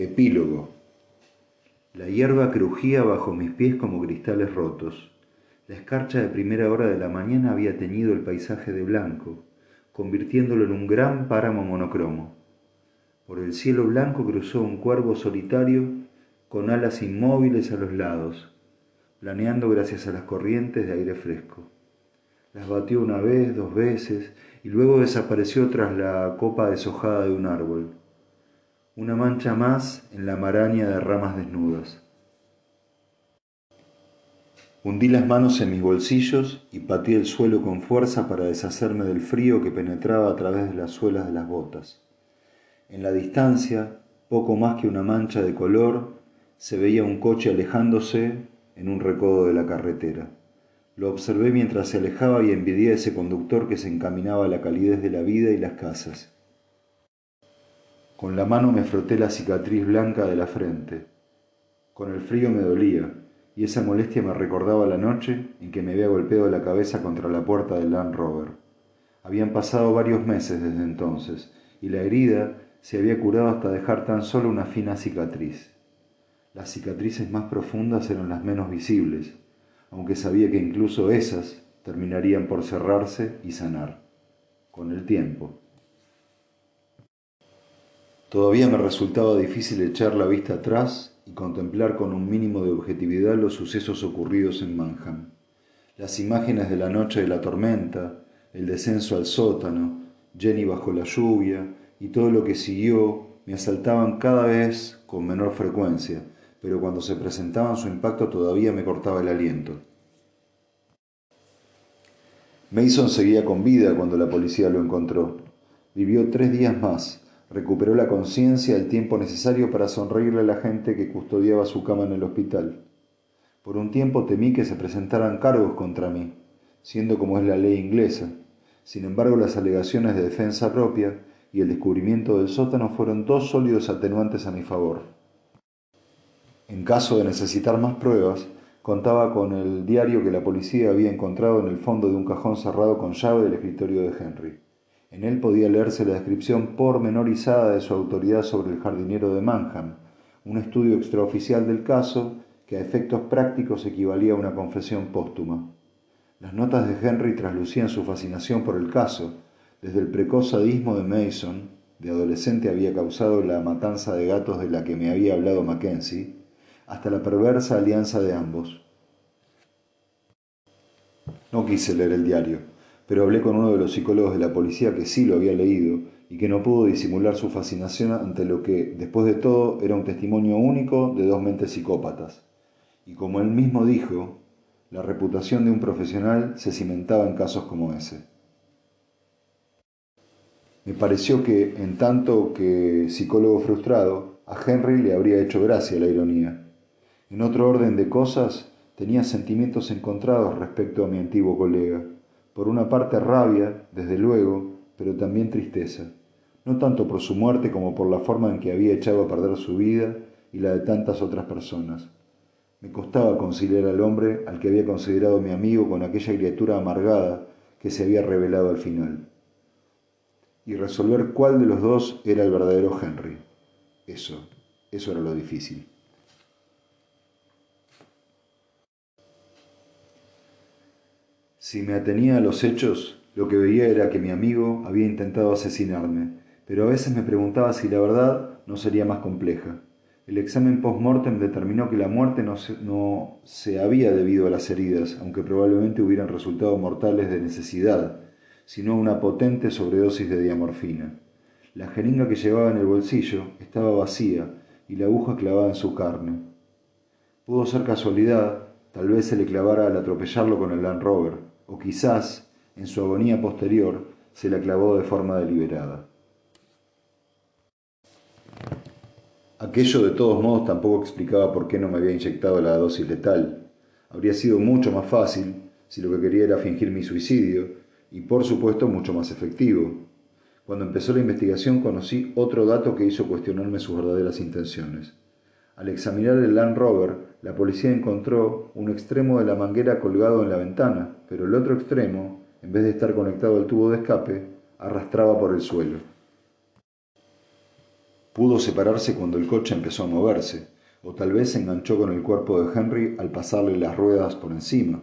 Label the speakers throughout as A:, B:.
A: Epílogo. La hierba crujía bajo mis pies como cristales rotos. La escarcha de primera hora de la mañana había teñido el paisaje de blanco, convirtiéndolo en un gran páramo monocromo. Por el cielo blanco cruzó un cuervo solitario con alas inmóviles a los lados, planeando gracias a las corrientes de aire fresco. Las batió una vez, dos veces, y luego desapareció tras la copa deshojada de un árbol una mancha más en la maraña de ramas desnudas. Hundí las manos en mis bolsillos y patí el suelo con fuerza para deshacerme del frío que penetraba a través de las suelas de las botas. En la distancia, poco más que una mancha de color, se veía un coche alejándose en un recodo de la carretera. Lo observé mientras se alejaba y envidié a ese conductor que se encaminaba a la calidez de la vida y las casas. Con la mano me froté la cicatriz blanca de la frente. Con el frío me dolía, y esa molestia me recordaba la noche en que me había golpeado la cabeza contra la puerta del Land Rover. Habían pasado varios meses desde entonces, y la herida se había curado hasta dejar tan solo una fina cicatriz. Las cicatrices más profundas eran las menos visibles, aunque sabía que incluso esas terminarían por cerrarse y sanar, con el tiempo. Todavía me resultaba difícil echar la vista atrás y contemplar con un mínimo de objetividad los sucesos ocurridos en Manham. Las imágenes de la noche de la tormenta, el descenso al sótano, Jenny bajo la lluvia y todo lo que siguió me asaltaban cada vez con menor frecuencia, pero cuando se presentaban su impacto todavía me cortaba el aliento. Mason seguía con vida cuando la policía lo encontró. Vivió tres días más Recuperó la conciencia el tiempo necesario para sonreírle a la gente que custodiaba su cama en el hospital. Por un tiempo temí que se presentaran cargos contra mí, siendo como es la ley inglesa. Sin embargo, las alegaciones de defensa propia y el descubrimiento del sótano fueron dos sólidos atenuantes a mi favor. En caso de necesitar más pruebas, contaba con el diario que la policía había encontrado en el fondo de un cajón cerrado con llave del escritorio de Henry. En él podía leerse la descripción pormenorizada de su autoridad sobre el jardinero de Manham, un estudio extraoficial del caso que a efectos prácticos equivalía a una confesión póstuma. Las notas de Henry traslucían su fascinación por el caso, desde el precoz sadismo de Mason, de adolescente había causado la matanza de gatos de la que me había hablado Mackenzie, hasta la perversa alianza de ambos. No quise leer el diario pero hablé con uno de los psicólogos de la policía que sí lo había leído y que no pudo disimular su fascinación ante lo que, después de todo, era un testimonio único de dos mentes psicópatas. Y como él mismo dijo, la reputación de un profesional se cimentaba en casos como ese. Me pareció que, en tanto que psicólogo frustrado, a Henry le habría hecho gracia la ironía. En otro orden de cosas, tenía sentimientos encontrados respecto a mi antiguo colega por una parte rabia, desde luego, pero también tristeza, no tanto por su muerte como por la forma en que había echado a perder su vida y la de tantas otras personas. Me costaba conciliar al hombre al que había considerado mi amigo con aquella criatura amargada que se había revelado al final. Y resolver cuál de los dos era el verdadero Henry. Eso, eso era lo difícil. Si me atenía a los hechos, lo que veía era que mi amigo había intentado asesinarme, pero a veces me preguntaba si la verdad no sería más compleja. El examen post-mortem determinó que la muerte no se, había debido a las heridas, aunque probablemente hubieran resultado mortales de necesidad, sino a una potente sobredosis de diamorfina. La jeringa que llevaba en el bolsillo estaba vacía y la aguja clavada en su carne. Pudo ser casualidad, tal vez se le clavara al atropellarlo con el Land Rover, o quizás, en su agonía posterior, se la clavó de forma deliberada. Aquello de todos modos tampoco explicaba por qué no me había inyectado la dosis letal. Habría sido mucho más fácil si lo que quería era fingir mi suicidio y por supuesto mucho más efectivo. Cuando empezó la investigación conocí otro dato que hizo cuestionarme sus verdaderas intenciones. Al examinar el Land Rover, la policía encontró un extremo de la manguera colgado en la ventana, pero el otro extremo, en vez de estar conectado al tubo de escape, arrastraba por el suelo. Pudo separarse cuando el coche empezó a moverse, o tal vez se enganchó con el cuerpo de Henry al pasarle las ruedas por encima.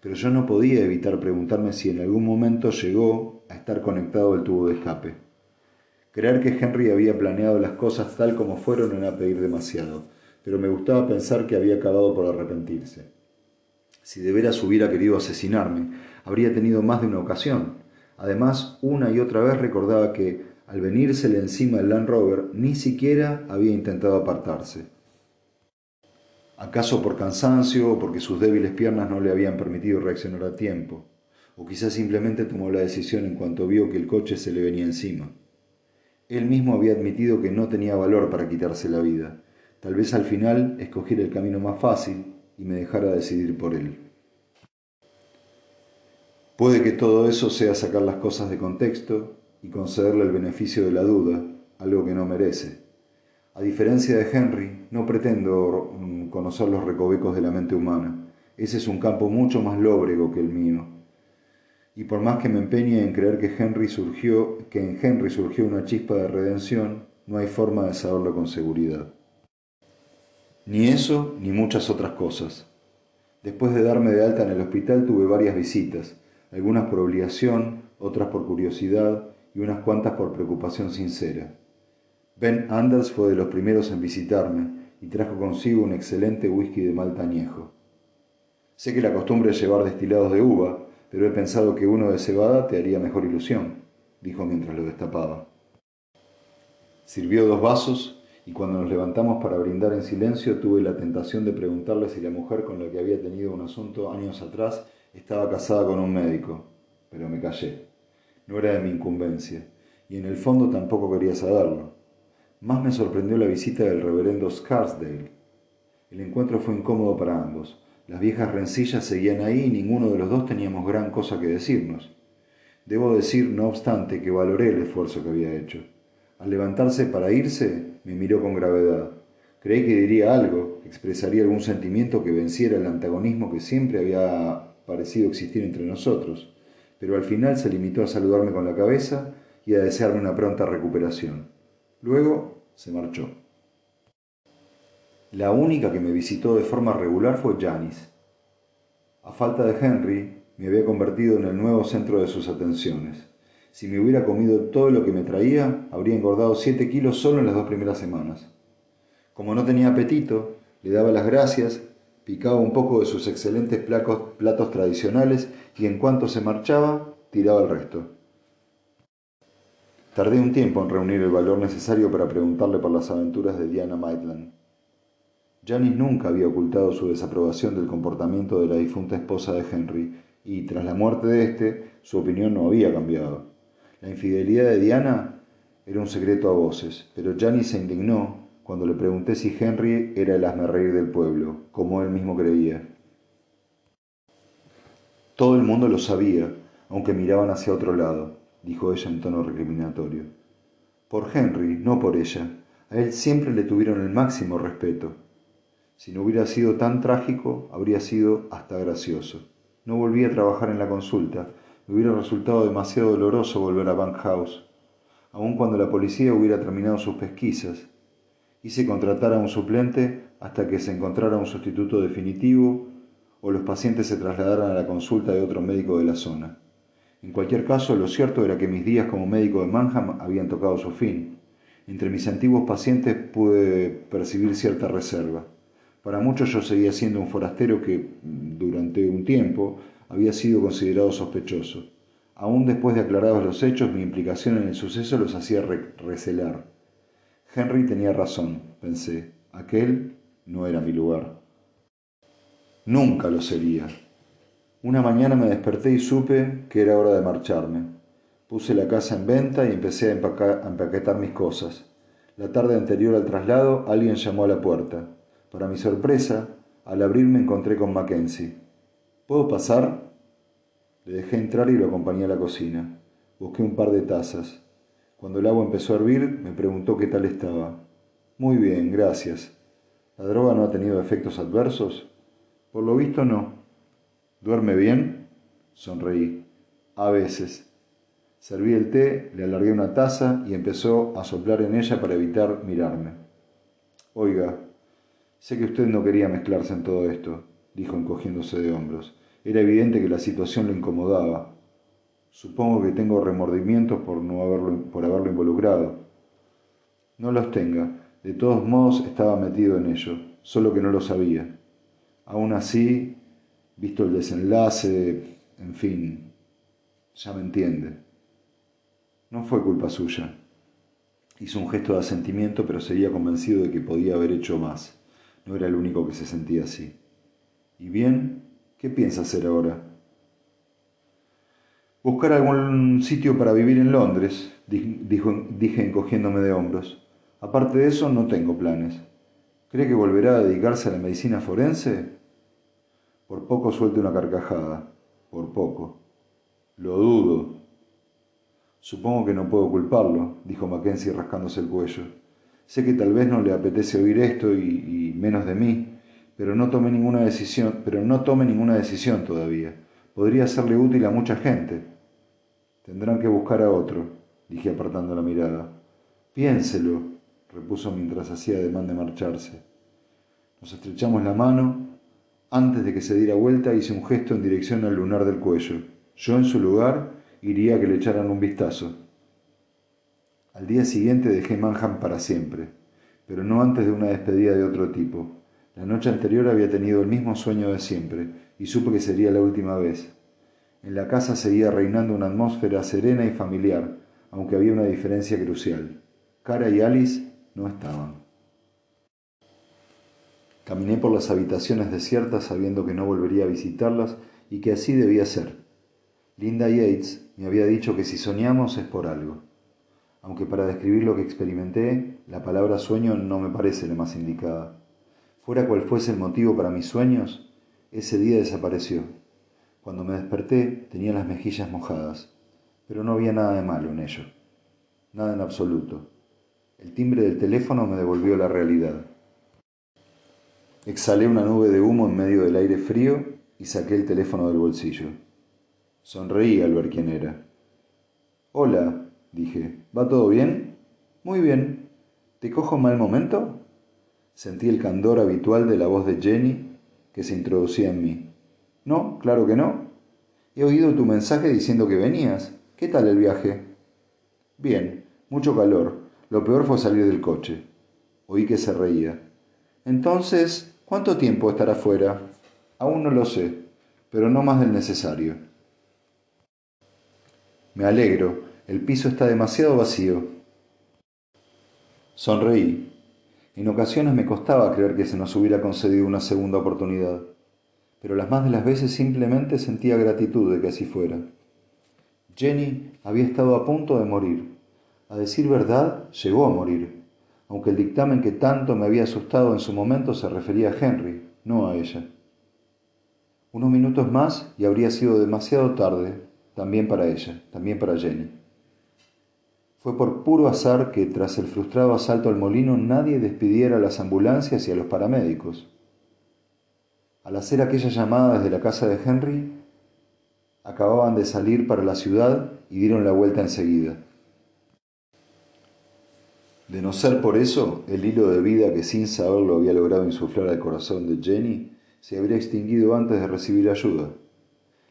A: Pero yo no podía evitar preguntarme si en algún momento llegó a estar conectado el tubo de escape. Creer que Henry había planeado las cosas tal como fueron era pedir demasiado, pero me gustaba pensar que había acabado por arrepentirse. Si de veras hubiera querido asesinarme, habría tenido más de una ocasión. Además, una y otra vez recordaba que, al venírsele encima el Land Rover, ni siquiera había intentado apartarse. ¿Acaso por cansancio o porque sus débiles piernas no le habían permitido reaccionar a tiempo? O quizás simplemente tomó la decisión en cuanto vio que el coche se le venía encima. Él mismo había admitido que no tenía valor para quitarse la vida. Tal vez al final escogiera el camino más fácil, y me dejara decidir por él. Puede que todo eso sea sacar las cosas de contexto y concederle el beneficio de la duda, algo que no merece. A diferencia de Henry, no pretendo mm, conocer los recovecos de la mente humana. Ese es un campo mucho más lóbrego que el mío. Y por más que me empeñe en creer que, Henry surgió, que en Henry surgió una chispa de redención, no hay forma de saberlo con seguridad. Ni eso, ni muchas otras cosas. Después de darme de alta en el hospital tuve varias visitas, algunas por obligación, otras por curiosidad y unas cuantas por preocupación sincera. Ben Anders fue de los primeros en visitarme y trajo consigo un excelente whisky de malta añejo. Sé que la costumbre es llevar destilados de uva, pero he pensado que uno de cebada te haría mejor ilusión, dijo mientras lo destapaba. Sirvió dos vasos y cuando nos levantamos para brindar en silencio tuve la tentación de preguntarle si la mujer con la que había tenido un asunto años atrás estaba casada con un médico, pero me callé. No era de mi incumbencia, y en el fondo tampoco quería saberlo. Más me sorprendió la visita del reverendo Scarsdale. El encuentro fue incómodo para ambos. Las viejas rencillas seguían ahí y ninguno de los dos teníamos gran cosa que decirnos. Debo decir, no obstante, que valoré el esfuerzo que había hecho. Al levantarse para irse, me miró con gravedad. Creí que diría algo, expresaría algún sentimiento que venciera el antagonismo que siempre había parecido existir entre nosotros, pero al final se limitó a saludarme con la cabeza y a desearme una pronta recuperación. Luego se marchó. La única que me visitó de forma regular fue Janice. A falta de Henry, me había convertido en el nuevo centro de sus atenciones. Si me hubiera comido todo lo que me traía, habría engordado 7 kilos solo en las dos primeras semanas. Como no tenía apetito, le daba las gracias, picaba un poco de sus excelentes platos tradicionales y en cuanto se marchaba, tiraba el resto. Tardé un tiempo en reunir el valor necesario para preguntarle por las aventuras de Diana Maitland. Janice nunca había ocultado su desaprobación del comportamiento de la difunta esposa de Henry, y tras la muerte de éste, su opinión no había cambiado. La infidelidad de Diana era un secreto a voces, pero Gianni se indignó cuando le pregunté si Henry era el reír del pueblo, como él mismo creía. Todo el mundo lo sabía, aunque miraban hacia otro lado, dijo ella en tono recriminatorio. Por Henry, no por ella. A él siempre le tuvieron el máximo respeto. Si no hubiera sido tan trágico, habría sido hasta gracioso. No volví a trabajar en la consulta, me hubiera resultado demasiado doloroso volver a Bank House, aun cuando la policía hubiera terminado sus pesquisas. Hice contratar a un suplente hasta que se encontrara un sustituto definitivo o los pacientes se trasladaran a la consulta de otro médico de la zona. En cualquier caso, lo cierto era que mis días como médico de Manham habían tocado su fin. Entre mis antiguos pacientes pude percibir cierta reserva. Para muchos yo seguía siendo un forastero que, durante un tiempo, había sido considerado sospechoso. Aún después de aclarados los hechos, mi implicación en el suceso los hacía recelar. Henry tenía razón, pensé. Aquel no era mi lugar. Nunca lo sería. Una mañana me desperté y supe que era hora de marcharme. Puse la casa en venta y empecé a, a empaquetar mis cosas. La tarde anterior al traslado, alguien llamó a la puerta. Para mi sorpresa, al abrir me encontré con Mackenzie. ¿Puedo pasar? Le dejé entrar y lo acompañé a la cocina. Busqué un par de tazas. Cuando el agua empezó a hervir, me preguntó qué tal estaba. Muy bien, gracias. ¿La droga no ha tenido efectos adversos? Por lo visto no. ¿Duerme bien? Sonreí. A veces. Serví el té, le alargué una taza y empezó a soplar en ella para evitar mirarme. Oiga, sé que usted no quería mezclarse en todo esto, dijo encogiéndose de hombros. Era evidente que la situación lo incomodaba. Supongo que tengo remordimientos por, no haberlo, por haberlo involucrado. No los tenga. De todos modos estaba metido en ello, solo que no lo sabía. Aún así, visto el desenlace, en fin, ya me entiende. No fue culpa suya. Hizo un gesto de asentimiento, pero seguía convencido de que podía haber hecho más. No era el único que se sentía así. ¿Y bien? ¿Qué piensa hacer ahora? Buscar algún sitio para vivir en Londres, dijo, dije encogiéndome de hombros. Aparte de eso, no tengo planes. ¿Cree que volverá a dedicarse a la medicina forense? Por poco suelte una carcajada. Por poco. Lo dudo. Supongo que no puedo culparlo, dijo Mackenzie rascándose el cuello. Sé que tal vez no le apetece oír esto y, menos de mí, pero no tome ninguna decisión, pero no tome ninguna decisión todavía. Podría serle útil a mucha gente. Tendrán que buscar a otro, dije apartando la mirada. Piénselo, repuso mientras hacía ademán de marcharse. Nos estrechamos la mano. Antes de que se diera vuelta hice un gesto en dirección al lunar del cuello. Yo en su lugar iría a que le echaran un vistazo. Al día siguiente dejé Manhattan para siempre, pero no antes de una despedida de otro tipo. La noche anterior había tenido el mismo sueño de siempre, y supe que sería la última vez. En la casa seguía reinando una atmósfera serena y familiar, aunque había una diferencia crucial. Cara y Alice no estaban. Caminé por las habitaciones desiertas sabiendo que no volvería a visitarlas y que así debía ser. Linda Yates me había dicho que si soñamos es por algo. Aunque para describir lo que experimenté, la palabra sueño no me parece la más indicada. Fuera cual fuese el motivo para mis sueños, ese día desapareció. Cuando me desperté tenía las mejillas mojadas, pero no había nada de malo en ello. Nada en absoluto. El timbre del teléfono me devolvió la realidad. Exhalé una nube de humo en medio del aire frío y saqué el teléfono del bolsillo. Sonreí al ver quién era. Hola, dije, ¿va todo bien? Muy bien. ¿Te cojo mal momento? Sentí el candor habitual de la voz de Jenny que se introducía en mí. No, claro que no. He oído tu mensaje diciendo que venías. ¿Qué tal el viaje? Bien, mucho calor. Lo peor fue salir del coche. Oí que se reía. Entonces, ¿cuánto tiempo estará fuera? Aún no lo sé, pero no más del necesario. Me alegro. El piso está demasiado vacío. Sonreí. En ocasiones me costaba creer que se nos hubiera concedido una segunda oportunidad, pero las más de las veces simplemente sentía gratitud de que así fuera. Jenny había estado a punto de morir. A decir verdad, llegó a morir, aunque el dictamen que tanto me había asustado en su momento se refería a Henry, no a ella. Unos minutos más y habría sido demasiado tarde, también para ella, también para Jenny. Fue por puro azar que tras el frustrado asalto al molino nadie despidiera a las ambulancias y a los paramédicos. Al hacer aquella llamada desde la casa de Henry, acababan de salir para la ciudad y dieron la vuelta enseguida. De no ser por eso, el hilo de vida que sin saberlo había logrado insuflar al corazón de Jenny se habría extinguido antes de recibir ayuda.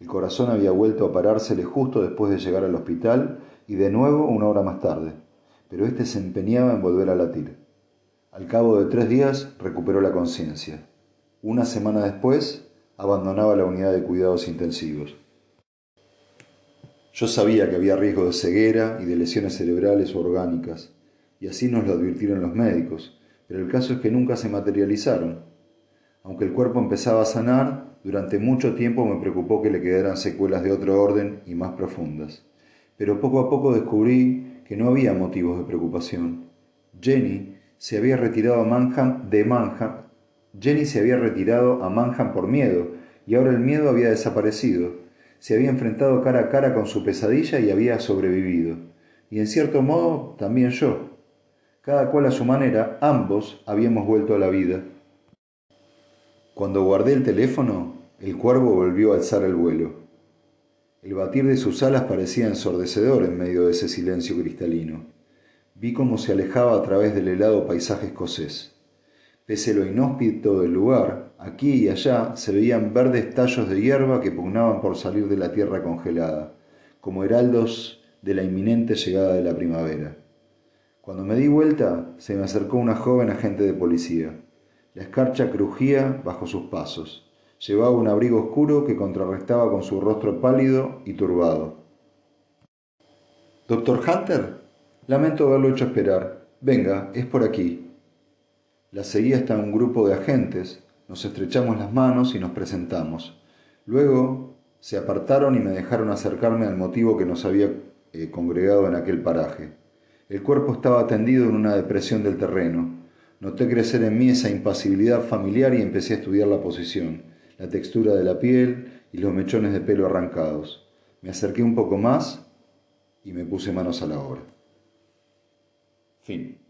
A: El corazón había vuelto a parársele justo después de llegar al hospital y de nuevo una hora más tarde, pero éste se empeñaba en volver a latir. Al cabo de tres días recuperó la conciencia. Una semana después abandonaba la unidad de cuidados intensivos. Yo sabía que había riesgo de ceguera y de lesiones cerebrales o orgánicas, y así nos lo advirtieron los médicos, pero el caso es que nunca se materializaron. Aunque el cuerpo empezaba a sanar, durante mucho tiempo me preocupó que le quedaran secuelas de otro orden y más profundas pero poco a poco descubrí que no había motivos de preocupación. Jenny se había retirado a Manhattan de. Jenny se había retirado a Manhattan por miedo, y ahora el miedo había desaparecido. Se había enfrentado cara a cara con su pesadilla y había sobrevivido. Y en cierto modo también yo. Cada cual a su manera, ambos habíamos vuelto a la vida. Cuando guardé el teléfono, el cuervo volvió a alzar el vuelo. El batir de sus alas parecía ensordecedor en medio de ese silencio cristalino. Vi cómo se alejaba a través del helado paisaje escocés. Pese lo inhóspito del lugar, aquí y allá se veían verdes tallos de hierba que pugnaban por salir de la tierra congelada, como heraldos de la inminente llegada de la primavera. Cuando me di vuelta, se me acercó una joven agente de policía. La escarcha crujía bajo sus pasos. Llevaba un abrigo oscuro que contrarrestaba con su rostro pálido y turbado. ¿Doctor Hunter? Lamento haberlo hecho esperar. Venga, es por aquí. La seguí hasta un grupo de agentes, nos estrechamos las manos y nos presentamos. Luego se apartaron y me dejaron acercarme al motivo que nos había eh, congregado en aquel paraje. El cuerpo estaba tendido en una depresión del terreno. Noté crecer en mí esa impasibilidad familiar y empecé a estudiar la posición, la textura de la piel y los mechones de pelo arrancados. Me acerqué un poco más y me puse manos a la obra. Fin.